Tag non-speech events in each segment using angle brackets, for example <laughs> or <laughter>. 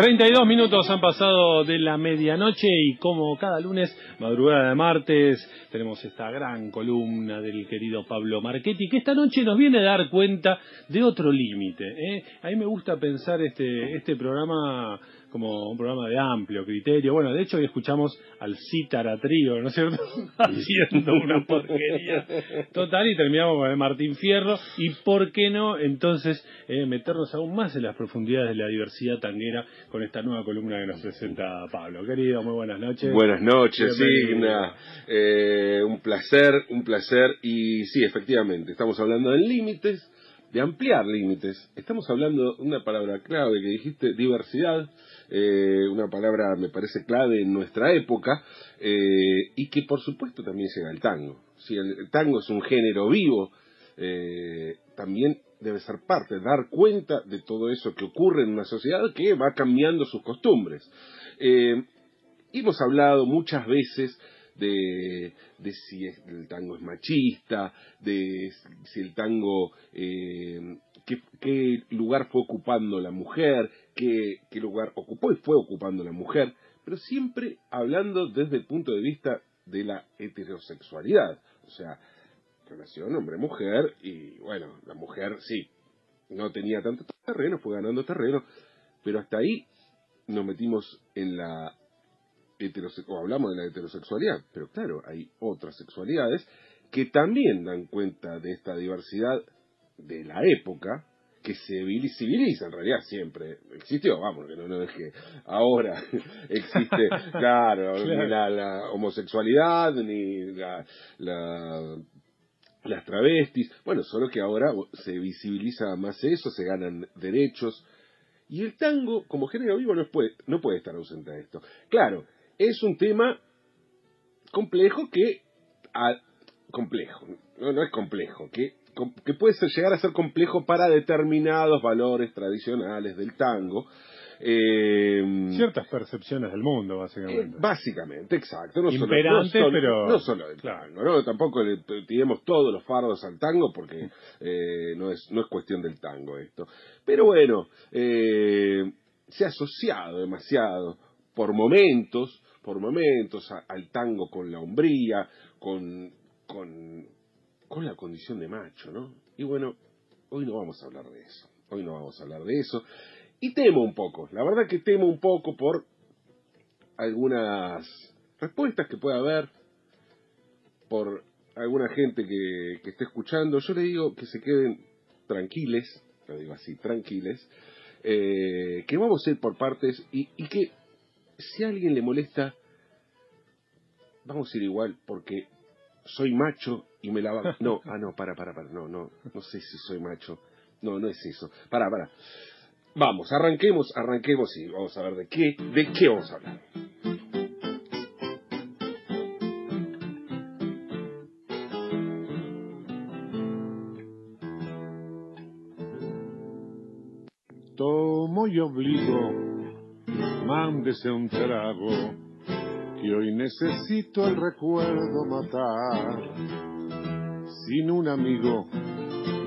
32 minutos han pasado de la medianoche y como cada lunes, madrugada de martes, tenemos esta gran columna del querido Pablo Marchetti que esta noche nos viene a dar cuenta de otro límite. ¿eh? A mí me gusta pensar este, este programa como un programa de amplio criterio. Bueno, de hecho hoy escuchamos al Cítara Trío, ¿no es cierto? <laughs> Haciendo una porquería total y terminamos con el Martín Fierro. Y por qué no, entonces, eh, meternos aún más en las profundidades de la diversidad tanguera con esta nueva columna que nos presenta Pablo. Querido, muy buenas noches. Buenas noches, Signa. Eh, un placer, un placer. Y sí, efectivamente, estamos hablando de límites de ampliar límites. Estamos hablando de una palabra clave que dijiste, diversidad, eh, una palabra me parece clave en nuestra época, eh, y que por supuesto también llega al tango. Si el, tango es un género vivo, también debe ser parte, dar cuenta de todo eso que ocurre en una sociedad que va cambiando sus costumbres. Hemos hablado muchas veces de, si el tango es machista, de si el tango, eh, qué, lugar fue ocupando la mujer, qué, qué lugar ocupó y fue ocupando la mujer, pero siempre hablando desde el punto de vista de la heterosexualidad, o sea, relación hombre-mujer, y bueno, la mujer sí, no tenía tanto terreno, fue ganando terreno, pero hasta ahí nos metimos en la o hablamos de la heterosexualidad, pero claro, hay otras sexualidades que también dan cuenta de esta diversidad de la época, que se civiliza, en realidad siempre existió, vamos, que no, es que ahora <laughs> existe, <laughs> claro, ni la, homosexualidad, ni la, las travestis, bueno, solo que ahora se visibiliza más eso, se ganan derechos, y el tango, como género vivo, no puede, no puede estar ausente de esto. Claro, es un tema complejo que... complejo, no, es complejo, que, que puede llegar a ser complejo para determinados valores tradicionales del tango. Eh, Ciertas percepciones del mundo, básicamente. Eh, básicamente, exacto. No Imperante, solo, pero... No solo del tango, ¿no? Tampoco le tiremos todos los fardos al tango porque <laughs> eh, no, es, no es cuestión del tango esto. Pero bueno, se ha asociado demasiado por momentos por momentos al tango con la hombría, con, con, con la condición de macho, ¿no? Y bueno, hoy no vamos a hablar de eso, hoy no vamos a hablar de eso. Y temo un poco, la verdad que temo un poco por algunas respuestas que pueda haber, por alguna gente que, que esté escuchando. Yo le digo que se queden tranquiles, lo digo así, tranquiles, eh, que vamos a ir por partes y, y que si a alguien le molesta, vamos a ir igual, porque soy macho y me la <laughs> No, ah, no, para, para, para, no, no, no sé si soy macho. No, no es eso. Para, para. Vamos, arranquemos, arranquemos y vamos a ver de qué, de qué vamos a hablar. Tomo y obligo mándese un trago, que hoy necesito el recuerdo matar. Sin un amigo,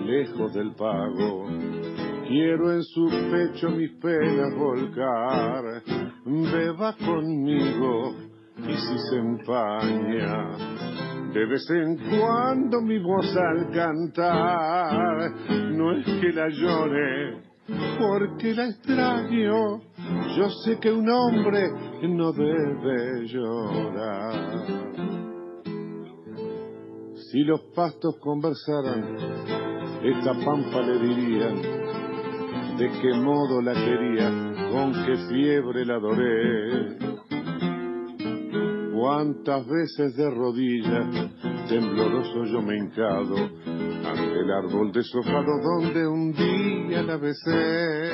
lejos del pago, quiero en su pecho mis penas volcar. Beba conmigo y si se empaña, de vez en cuando mi voz al cantar, no es que la llore, porque la extraño yo sé que un hombre no debe llorar. Si los pastos conversaran, esta pampa le diría de qué modo la quería, con qué fiebre la adoré. Cuántas veces de rodillas tembloroso yo me hincado ante el árbol sofado donde un día la besé.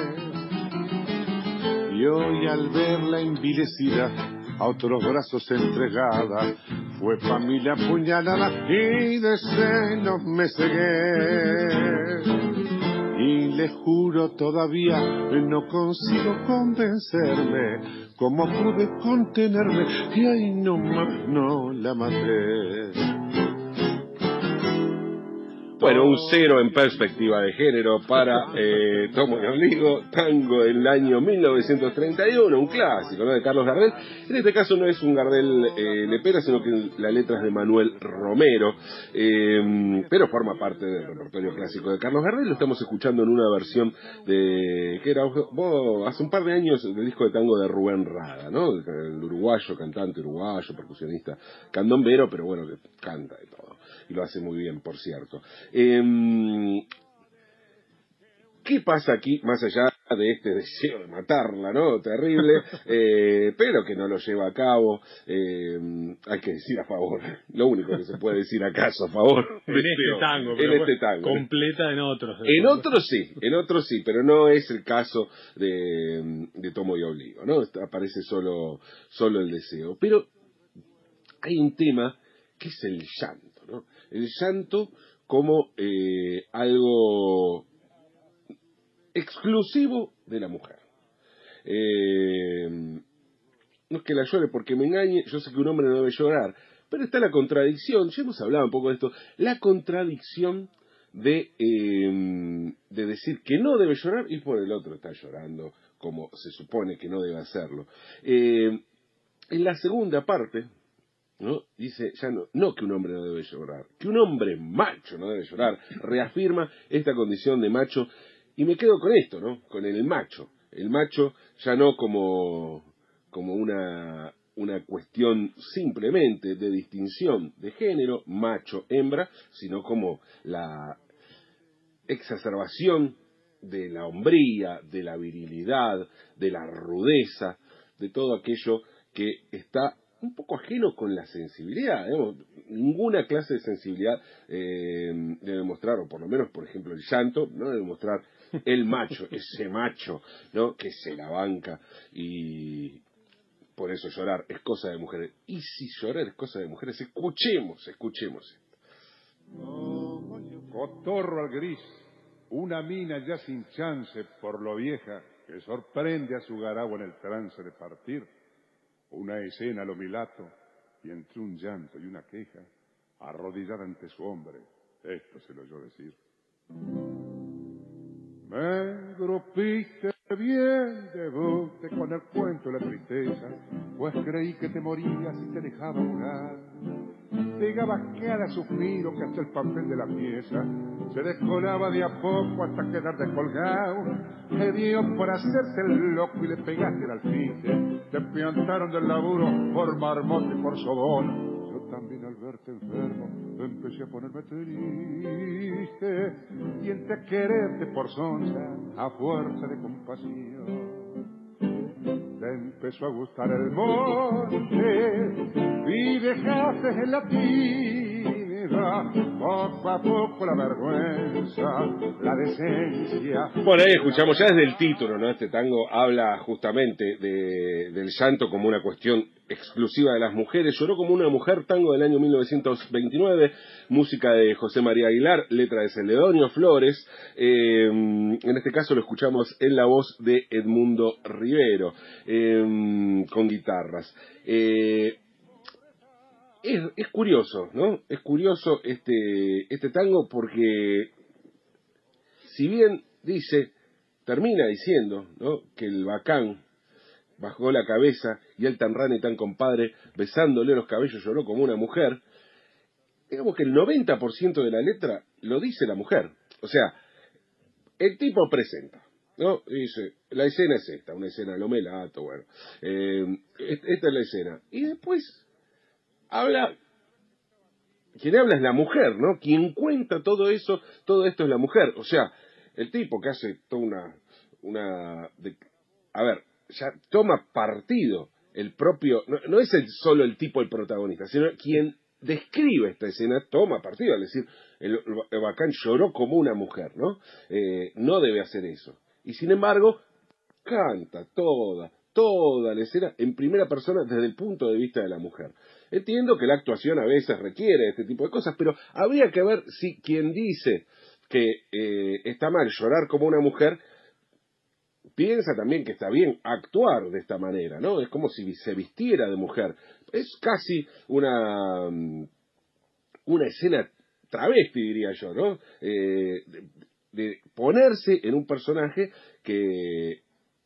Y hoy al verla envilecida, a otros brazos entregada, fue pa' mí la puñalada y de celos me cegué. Y le juro todavía no consigo convencerme cómo pude contenerme y ahí no no la maté. Bueno, un cero en perspectiva de género para eh, Tomo y Oligo, tango del año 1931, un clásico ¿no? de Carlos Gardel. En este caso no es un Gardel eh, lepera, sino que la letra es de Manuel Romero, eh, pero forma parte del repertorio clásico de Carlos Gardel. Lo estamos escuchando en una versión de que era hace un par de años del disco de tango de Rubén Rada, ¿no? El uruguayo, cantante uruguayo, percusionista, candombero, pero bueno, que canta y todo y lo hace muy bien, por cierto. Em, ¿Qué pasa aquí, más allá de este deseo de matarla, ¿no? Terrible, <laughs> eh, pero que no lo lleva a cabo. Em, hay que decir a favor. Lo único que se puede decir acaso a favor. <laughs> En este tango. En este tango. Completa en otros. En otros sí, en otros sí, pero no es el caso de, de Tomo y Obligo, ¿no? Aparece solo, solo el deseo. Pero hay un tema que es el llanto el llanto como eh, algo exclusivo de la mujer. Eh, no es que la llore porque me engañe, yo sé que un hombre no debe llorar, pero está la contradicción, ya hemos hablado un poco de esto, la contradicción de, eh, de decir que no debe llorar y por el otro está llorando como se supone que no debe hacerlo. en la segunda parte, Dice, ya no, que un hombre no debe llorar, que un hombre macho no debe llorar, reafirma esta condición de macho, y me quedo con esto, ¿no? Con el macho, el macho ya no como, como una, una cuestión simplemente de distinción de género, macho, hembra, sino como la exacerbación de la hombría, de la virilidad, de la rudeza, de todo aquello que está un poco ajeno con la sensibilidad. Ninguna clase de sensibilidad eh, debe mostrar, o por lo menos, por ejemplo, el llanto, no debe mostrar el macho, <laughs> ese macho, ¿no? Que se la banca y por eso llorar es cosa de mujeres. Y si llorar es cosa de mujeres, escuchemos, escuchemos. Cotorro al gris, una mina ya sin chance por lo vieja que sorprende a su garagua en el trance de partir una escena lo milato, y entre un llanto y una queja, arrodillada ante su hombre, esto se lo oyó decir. Me grupiste bien debute con el cuento de la tristeza, pues creí que te morías y te dejaba volar. Pegaba cada suspiro que hace el papel de la pieza, se descolaba de a poco hasta quedar descolgado. Te dio por hacerte el loco y le pegaste el alfice. Te piantaron del laburo por marmote y por sobón también al verte enfermo empecé a ponerme triste y entre quererte por sonza a fuerza de compasión te empezó a gustar el monte y dejaste el latín poco la vergüenza, la decencia. Bueno, ahí escuchamos ya desde el título, ¿no? Este tango habla justamente de, del llanto como una cuestión exclusiva de las mujeres. Lloró como una mujer, tango del año 1929, música de José María Aguilar, letra de Celedonio Flores. Eh, en este caso lo escuchamos en la voz de Edmundo Rivero, eh, con guitarras. Eh, es, curioso, ¿no? Es curioso este, este tango porque, si bien dice, termina diciendo, ¿no? Que el bacán bajó la cabeza y el tan rane tan compadre, besándole los cabellos, lloró como una mujer, digamos que el 90% de la letra lo dice la mujer. O sea, el tipo presenta, ¿no? Dice, la escena es esta, una escena lo melato, bueno. Eh, esta es la escena. Y después habla, quien habla es la mujer, ¿no? Quien cuenta todo eso, todo esto es la mujer. O sea, el tipo que hace toda una, una, a ver, ya toma partido el propio, no, es el, solo el tipo el protagonista, sino quien describe esta escena, toma partido, es decir, el, bacán lloró como una mujer, ¿no? Eh, no debe hacer eso. Y sin embargo, canta toda, toda la escena en primera persona desde el punto de vista de la mujer. Entiendo que la actuación a veces requiere este tipo de cosas, pero habría que ver si quien dice que eh, está mal llorar como una mujer piensa también que está bien actuar de esta manera, ¿no? Es como si se vistiera de mujer. Es casi una, mm, una escena travesti, diría yo, ¿no? Eh, de, ponerse en un personaje que,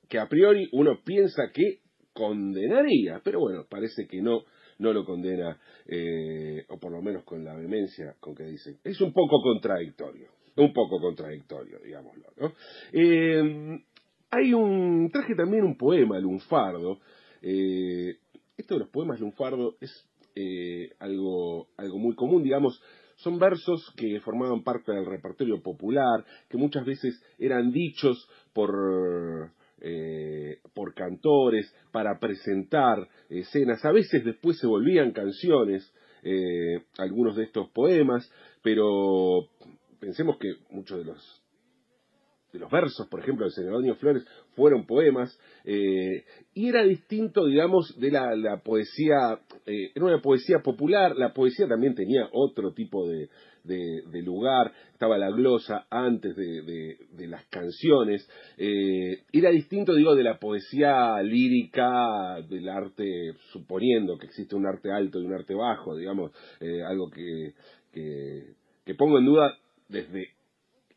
que a priori uno piensa que condenaría, pero bueno, parece que no, no lo condena, eh, o por lo menos con la vehemencia con que dice. Es un poco contradictorio, un poco contradictorio, digámoslo. Eh, hay un, traje también un poema, Lunfardo. Eh, esto de los poemas Lunfardo es eh, algo, algo muy común, digamos, son versos que formaban parte del repertorio popular, que muchas veces eran dichos por, eh, por cantores para presentar escenas. A veces después se volvían canciones, algunos de estos poemas, pero pensemos que muchos de los de los versos, por ejemplo, de Senadonio Flores, fueron poemas, eh, y era distinto, digamos, de la, poesía, eh, era una poesía popular, la poesía también tenía otro tipo de, lugar, estaba la glosa antes de, las canciones, eh, era distinto, digo, de la poesía lírica, del arte, suponiendo que existe un arte alto y un arte bajo, digamos, algo que, que pongo en duda desde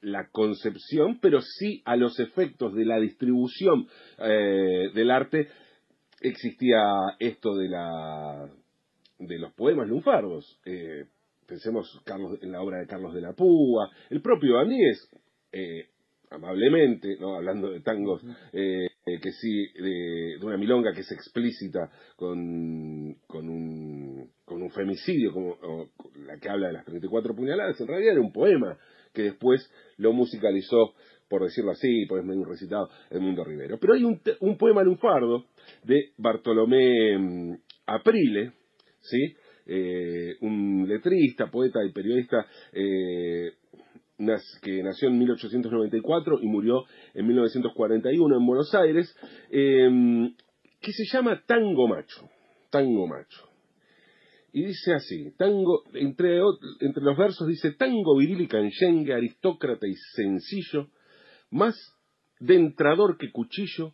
la concepción, pero sí a los efectos de la distribución eh, del arte existía esto de la de los poemas lunfardos. Eh, pensemos Carlos, en la obra de Carlos de la Púa, el propio Andíez, eh, amablemente, ¿no? hablando de tangos, que sí, de, una milonga que es explícita con, con, un, con un femicidio, como la que habla de las 34 puñaladas, en realidad era un poema que después lo musicalizó, por decirlo así, por medio un recitado, el Mundo Rivero. Pero hay un, un poema lunfardo de Bartolomé mm, Aprile, ¿sí? Eh, un letrista, poeta y periodista eh, que nació en 1894 y murió en 1941 en Buenos Aires, eh, que se llama Tango Macho. Tango Macho. Y dice así, tango, entre, entre los versos dice, tango viril y canchengue, aristócrata y sencillo, más dentrador que cuchillo,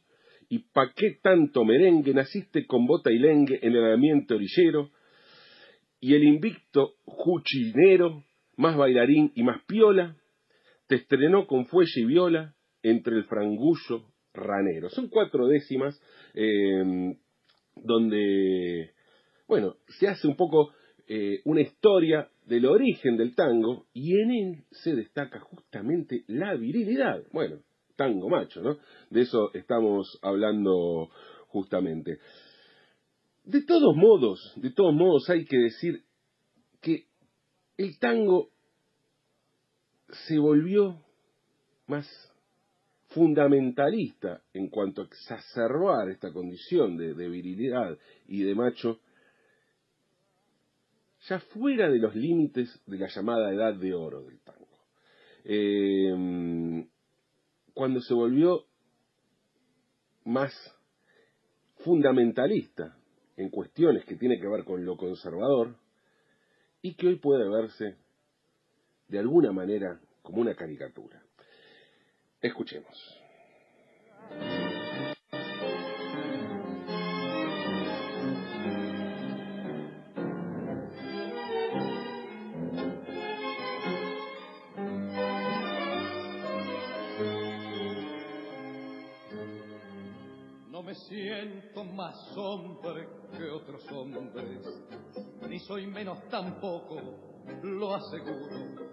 y pa' qué tanto merengue, naciste con bota y lengue en el ambiente orillero, y el invicto juchinero, más bailarín y más piola, te estrenó con fuelle y viola entre el frangullo ranero. Son cuatro décimas eh, donde bueno, se hace un poco eh, una historia del origen del tango y en él se destaca justamente la virilidad. Bueno, tango macho, ¿no? De eso estamos hablando justamente. De todos modos, de todos modos hay que decir que el tango se volvió más fundamentalista en cuanto a exacerbar esta condición de, de virilidad y de macho ya fuera de los límites de la llamada edad de oro del tango. Eh, cuando se volvió más fundamentalista en cuestiones que tienen que ver con lo conservador y que hoy puede verse de alguna manera como una caricatura. Escuchemos. Siento más hombre que otros hombres, ni soy menos tampoco, lo aseguro.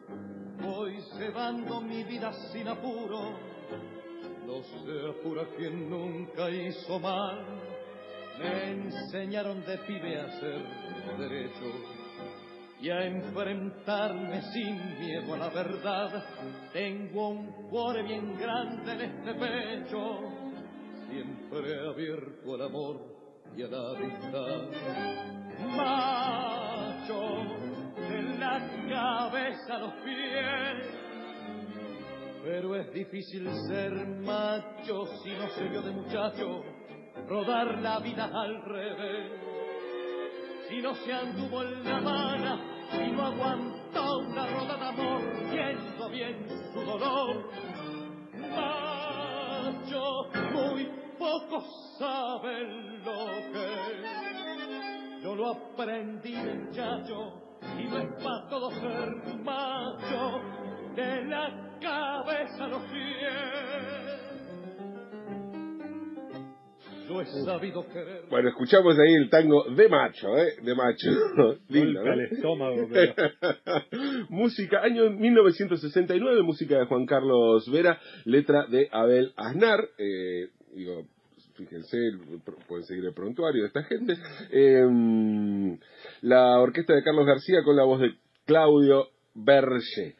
Voy cebando mi vida sin apuro, no se apura quien nunca hizo mal. Me enseñaron de pibe a ser derecho y a enfrentarme sin miedo a la verdad. Tengo un cuore bien grande en este pecho siempre abierto al amor y a la amistad. macho, de la cabeza a los pies. Pero es difícil ser macho si no se vio de muchacho rodar la vida al revés. Si no se anduvo en la mano, si no aguantó una roda de amor, viendo bien su dolor. Macho, muy pocos saben lo que. Yo lo aprendí muchacho y no es para todo ser macho de la cabeza a los pies. Sabido querer. Bueno, escuchamos ahí el tango de macho, ¿eh? De macho. <laughs> Lindo, Golpe ¿no? al estómago, pero... <laughs> música, año 1969, música de Juan Carlos Vera, letra de Abel Aznar. Eh, digo, fíjense, pueden seguir el prontuario de esta gente. Eh, la orquesta de Carlos García con la voz de Claudio Berger.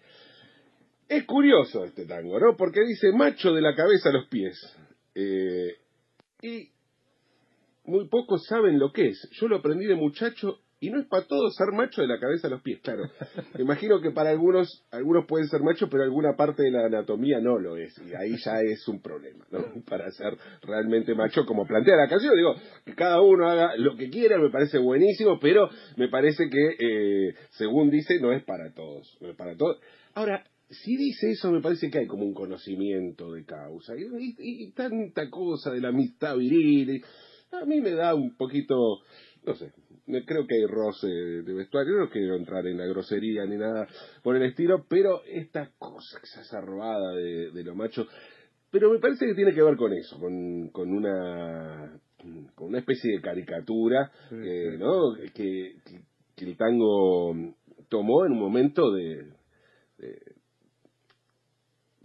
Es curioso este tango, ¿no? Porque dice macho de la cabeza a los pies. Eh, y muy pocos saben lo que es. Yo lo aprendí de muchacho y no es para todos ser macho de la cabeza a los pies, claro. <laughs> Me imagino que para algunos, algunos pueden ser machos, pero alguna parte de la anatomía no lo es. Y ahí ya es un problema, ¿no? <laughs> Para ser realmente macho, como plantea la canción. Digo, que cada uno haga lo que quiera, me parece buenísimo, pero me parece que, eh, según dice, no es para todos. No es para todos. Ahora, si dice eso, me parece que hay como un conocimiento de causa. Y, y- y tanta cosa de la amistad viril. y- a mí me da un poquito, no sé, creo que hay roce de vestuario, no quiero entrar en la grosería ni nada por el estilo, pero esta cosa exacerbada de, de lo macho, pero me parece que tiene que ver con eso, con, con una con una especie de caricatura, Sí, sí. ¿no? Que, que- que el tango tomó en un momento de, de-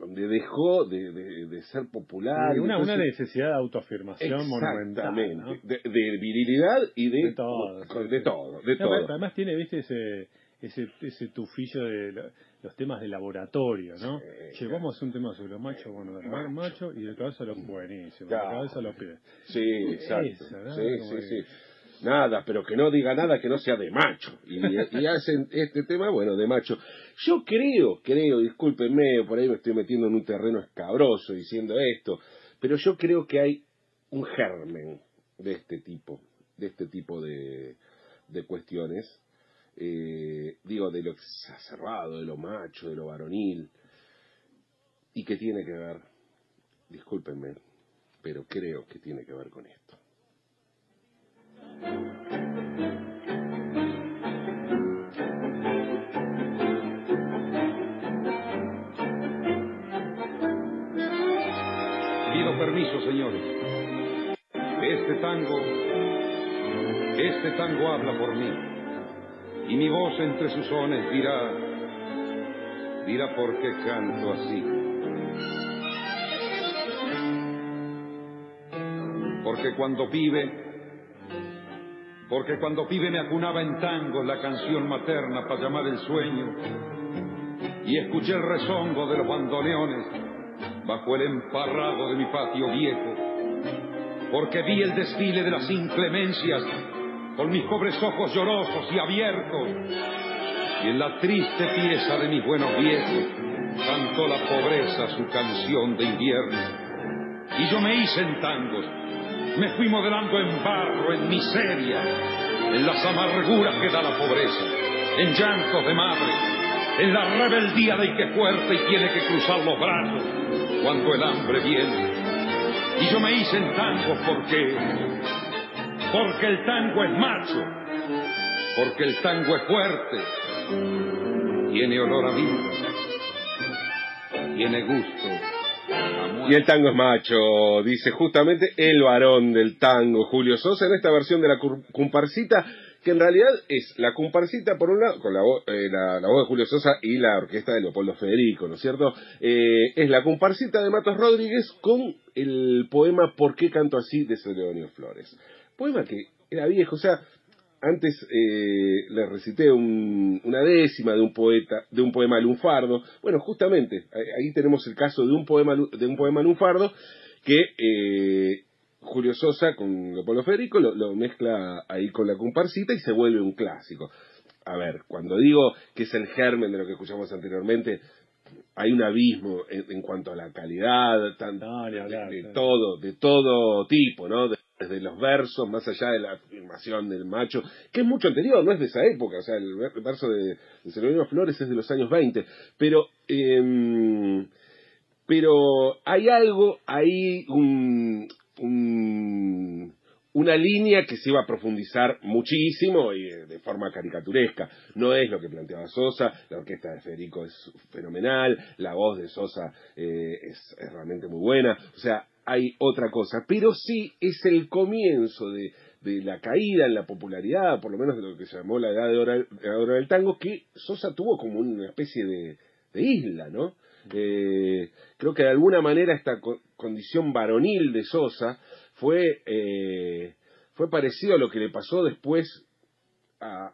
donde dejó de, de- de ser popular. una, una necesidad de autoafirmación monumental. De, de virilidad y de, De todo, de todo, No, Además tiene, viste, ese, ese, ese tufillo de lo- los temas de laboratorio, ¿no? Sí, che, claro. un tema sobre los machos, bueno, de los machos y de cabeza a los buenísimos, de Claro. cabeza a los pies. Sí, exacto. Sí, Como sí, que- sí. Nada, pero que no diga nada que no sea de macho. Y, y hacen este tema, bueno, de macho. Yo creo, creo, discúlpenme, por ahí me estoy metiendo en un terreno escabroso diciendo esto, pero yo creo que hay un germen de este tipo, de este tipo de, de cuestiones. Eh, digo, de lo exacerbado, de lo macho, de lo varonil, y que tiene que ver, discúlpenme, pero creo que tiene que ver con esto. Este tango, este tango habla por mí. Y mi voz entre sus sones dirá, dirá por qué canto así. Porque cuando pibe, porque cuando pibe me acunaba en tango la canción materna para llamar el sueño. Y escuché el rezongo de los bandoneones bajo el emparrado de mi patio viejo, porque vi el desfile de las inclemencias con mis pobres ojos llorosos y abiertos, y en la triste pieza de mis buenos viejos cantó la pobreza su canción de invierno. Y yo me hice en tangos, me fui modelando en barro, en miseria, en las amarguras que da la pobreza, en llantos de madre, en la rebeldía del que fuerte y tiene que cruzar los brazos cuando el hambre viene. Y yo me hice en tango porque, porque el tango es macho, porque el tango es fuerte, tiene olor a vida, tiene gusto. Y el tango es macho, dice justamente el varón del tango, Julio Sosa, en esta versión de la comparsita, que en realidad es la comparsita, por un lado, con eh, la, la voz de Julio Sosa y la orquesta de Leopoldo Federico, ¿no es cierto? Eh, es la comparsita de Matos Rodríguez con el poema ¿Por qué canto así? de Celedonio Flores. Poema que era viejo, o sea, antes eh, le recité un- una décima de un poeta, de un poema lunfardo. Bueno, justamente ahí, tenemos el caso de un poema de un poema lunfardo que eh, Julio Sosa con Leopoldo Federico lo, lo mezcla ahí con la comparsita y se vuelve un clásico. a ver, cuando digo que es el germen de lo que escuchamos anteriormente, hay un abismo en, en cuanto a la calidad, tan, No, ni hablar, de, de claro. todo, de todo tipo, ¿no? De- desde los versos, más allá de la afirmación del macho, que es mucho anterior, no es de esa época, o sea, el ver- verso de, de Flores es de los años 20, pero, em, pero hay algo, hay un, un- una línea que se iba a profundizar muchísimo y eh, de forma caricaturesca. No es lo que planteaba Sosa, la orquesta de Federico es fenomenal, la voz de Sosa eh, es, es realmente muy buena, o sea, hay otra cosa, pero sí es el comienzo de, de la caída en la popularidad, por lo menos de lo que se llamó la edad de oro, del tango, que Sosa tuvo como una especie de, de isla, ¿no? Eh, creo que de alguna manera esta condición varonil de Sosa fue, eh, fue parecido a lo que le pasó después a-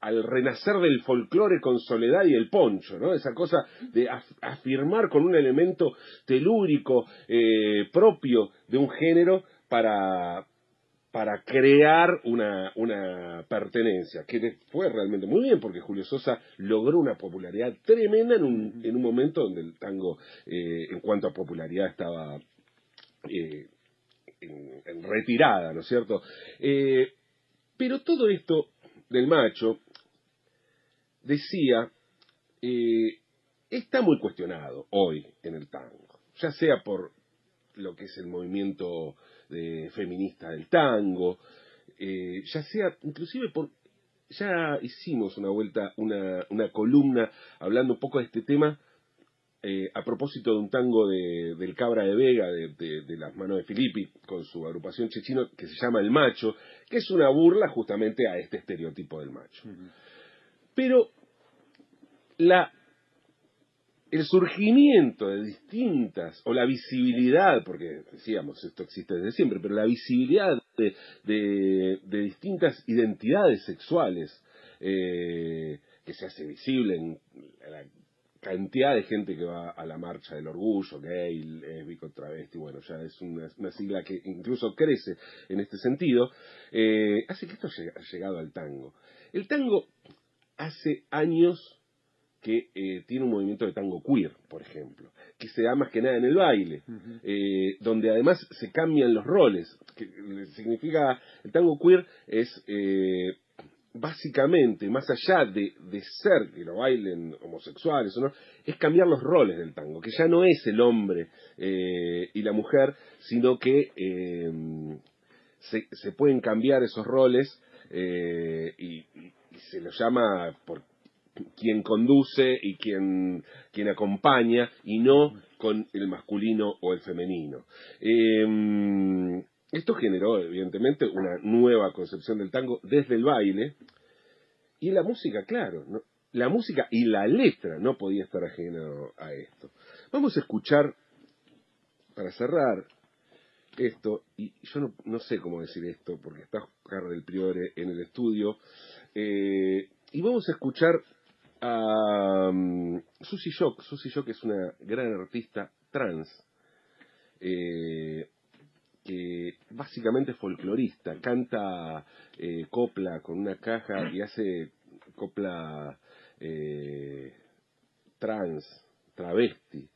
al renacer del folclore con Soledad y el Poncho, ¿no? Esa cosa de af- afirmar con un elemento telúrico eh, propio de un género para, para crear una, una pertenencia, que fue realmente muy bien, porque Julio Sosa logró una popularidad tremenda en un, en un momento donde el tango, eh, en cuanto a popularidad, estaba eh, en, retirada, ¿no es cierto? Eh, pero todo esto del macho, decía, eh, está muy cuestionado hoy en el tango, ya sea por lo que es el movimiento de- feminista del tango, eh, ya sea inclusive por ya hicimos una vuelta, una, una columna hablando un poco de este tema eh, a propósito de un tango de, del Cabra de Vega, de, de- de las manos de Filippi, con su agrupación chechino que se llama El Macho, que es una burla justamente a este estereotipo del macho. Pero la, el surgimiento de distintas, o la visibilidad, porque decíamos, esto existe desde siempre, pero la visibilidad de, de- de distintas identidades sexuales eh, que se hace visible en la cantidad de gente que va a la marcha del orgullo, gay, lésbico, travesti, bueno, ya es una, una sigla que incluso crece en este sentido, eh, hace que esto haya llegado al tango. El tango hace años que eh, tiene un movimiento de tango queer, por ejemplo, que se da más que nada en el baile, eh, donde además se cambian los roles, que significa, el tango queer es eh, básicamente, más allá de, de ser que lo bailen homosexuales o no, es cambiar los roles del tango, que ya no es el hombre eh, y la mujer, sino que eh, se, pueden cambiar esos roles eh, y, y- se lo llama por quien conduce y quien, quien acompaña y no con el masculino o el femenino. Esto generó, evidentemente, una nueva concepción del tango desde el baile y la música, claro, la música y la letra no podía estar ajeno a esto. Vamos a escuchar, para cerrar esto, y yo no, no sé cómo decir esto, porque está Oscar del Priore en el estudio, eh, y vamos a escuchar a um, Susie Shock. Susie Shock es una gran artista trans, eh, que básicamente es folclorista, canta eh, copla con una caja y hace copla eh, trans, travesti.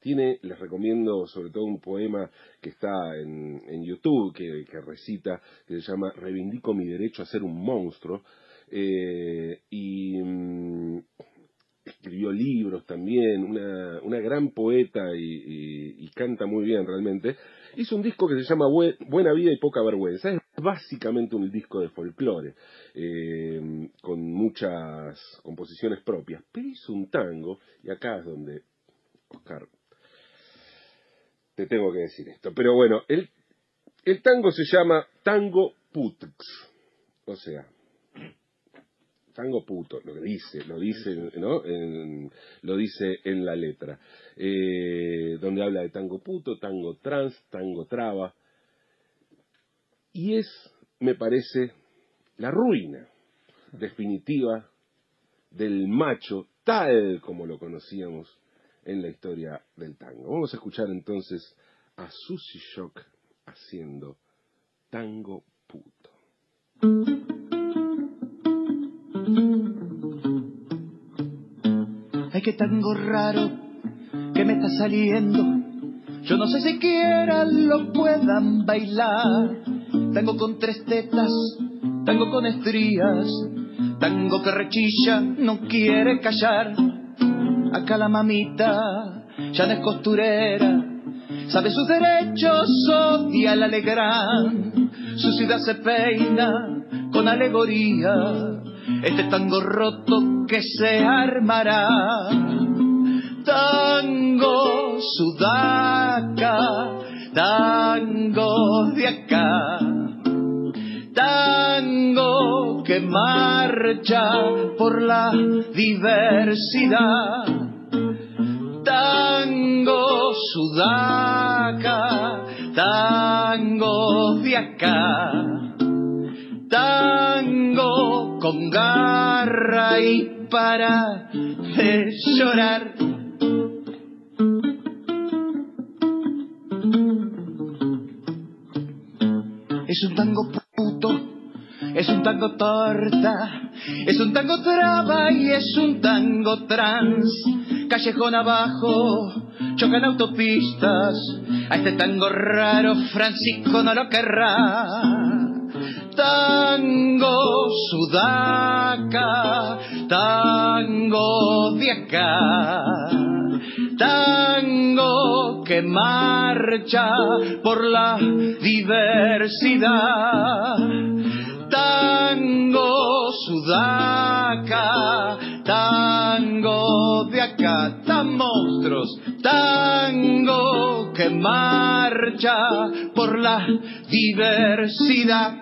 Tiene, les recomiendo sobre todo un poema que está en, en YouTube, que, que recita, que se llama Reivindico mi derecho a ser un monstruo. Eh, y mm, escribió libros también, una, una gran poeta y, canta muy bien realmente. Hizo un disco que se llama Bue- Buena Vida y Poca Vergüenza. Es básicamente un disco de folclore, eh, con muchas composiciones propias. Pero hizo un tango, y acá es donde, Oscar, te tengo que decir esto. Pero bueno, el, el tango se llama Tango Putx. O sea, tango puto, lo dice, lo dice, ¿no? En- lo dice en la letra. Eh, donde habla de tango puto, tango trans, tango traba. Y es, me parece, la ruina definitiva del macho tal como lo conocíamos Qué tango raro que me está saliendo. Yo no sé siquiera lo puedan bailar. Tango con tres tetas, tango con estrías, tango que rechilla, no quiere callar. Acá la mamita ya no es costurera, sabe sus derechos, odia el alegrán. Su ciudad se peina con alegoría, este tango roto que se armará. Tango sudaca, tango de acá, tango que marcha por la diversidad. Tango sudaca, tango de acá, tango con garra y para de llorar. Es un tango puto, es un tango torta, es un tango traba y es un tango trans. Callejón abajo, chocan autopistas, a este tango raro Francisco no lo querrá. Tango sudaca, tango de acá, tango que marcha por la diversidad. Tango sudaca, tango de acá, tan monstruos, tango que marcha por la diversidad.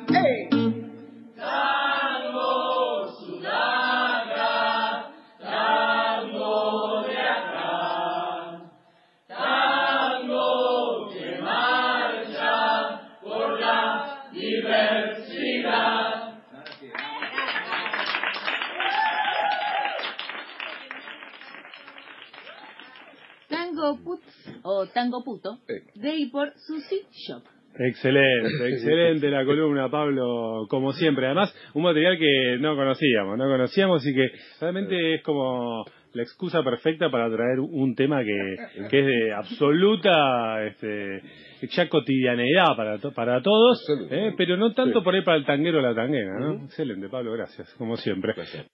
O Tango Puto de y por Sushi Shop. Excelente, <laughs> excelente la columna, Pablo, como siempre. Además, un material que no conocíamos, no conocíamos y que realmente es como la excusa perfecta para traer un tema que, que es de absoluta este, ya cotidianeidad para, to- para todos, eh, pero no tanto Sí. por ahí para el tanguero o la tanguera, ¿no? Excelente, Pablo, gracias, como siempre. Gracias.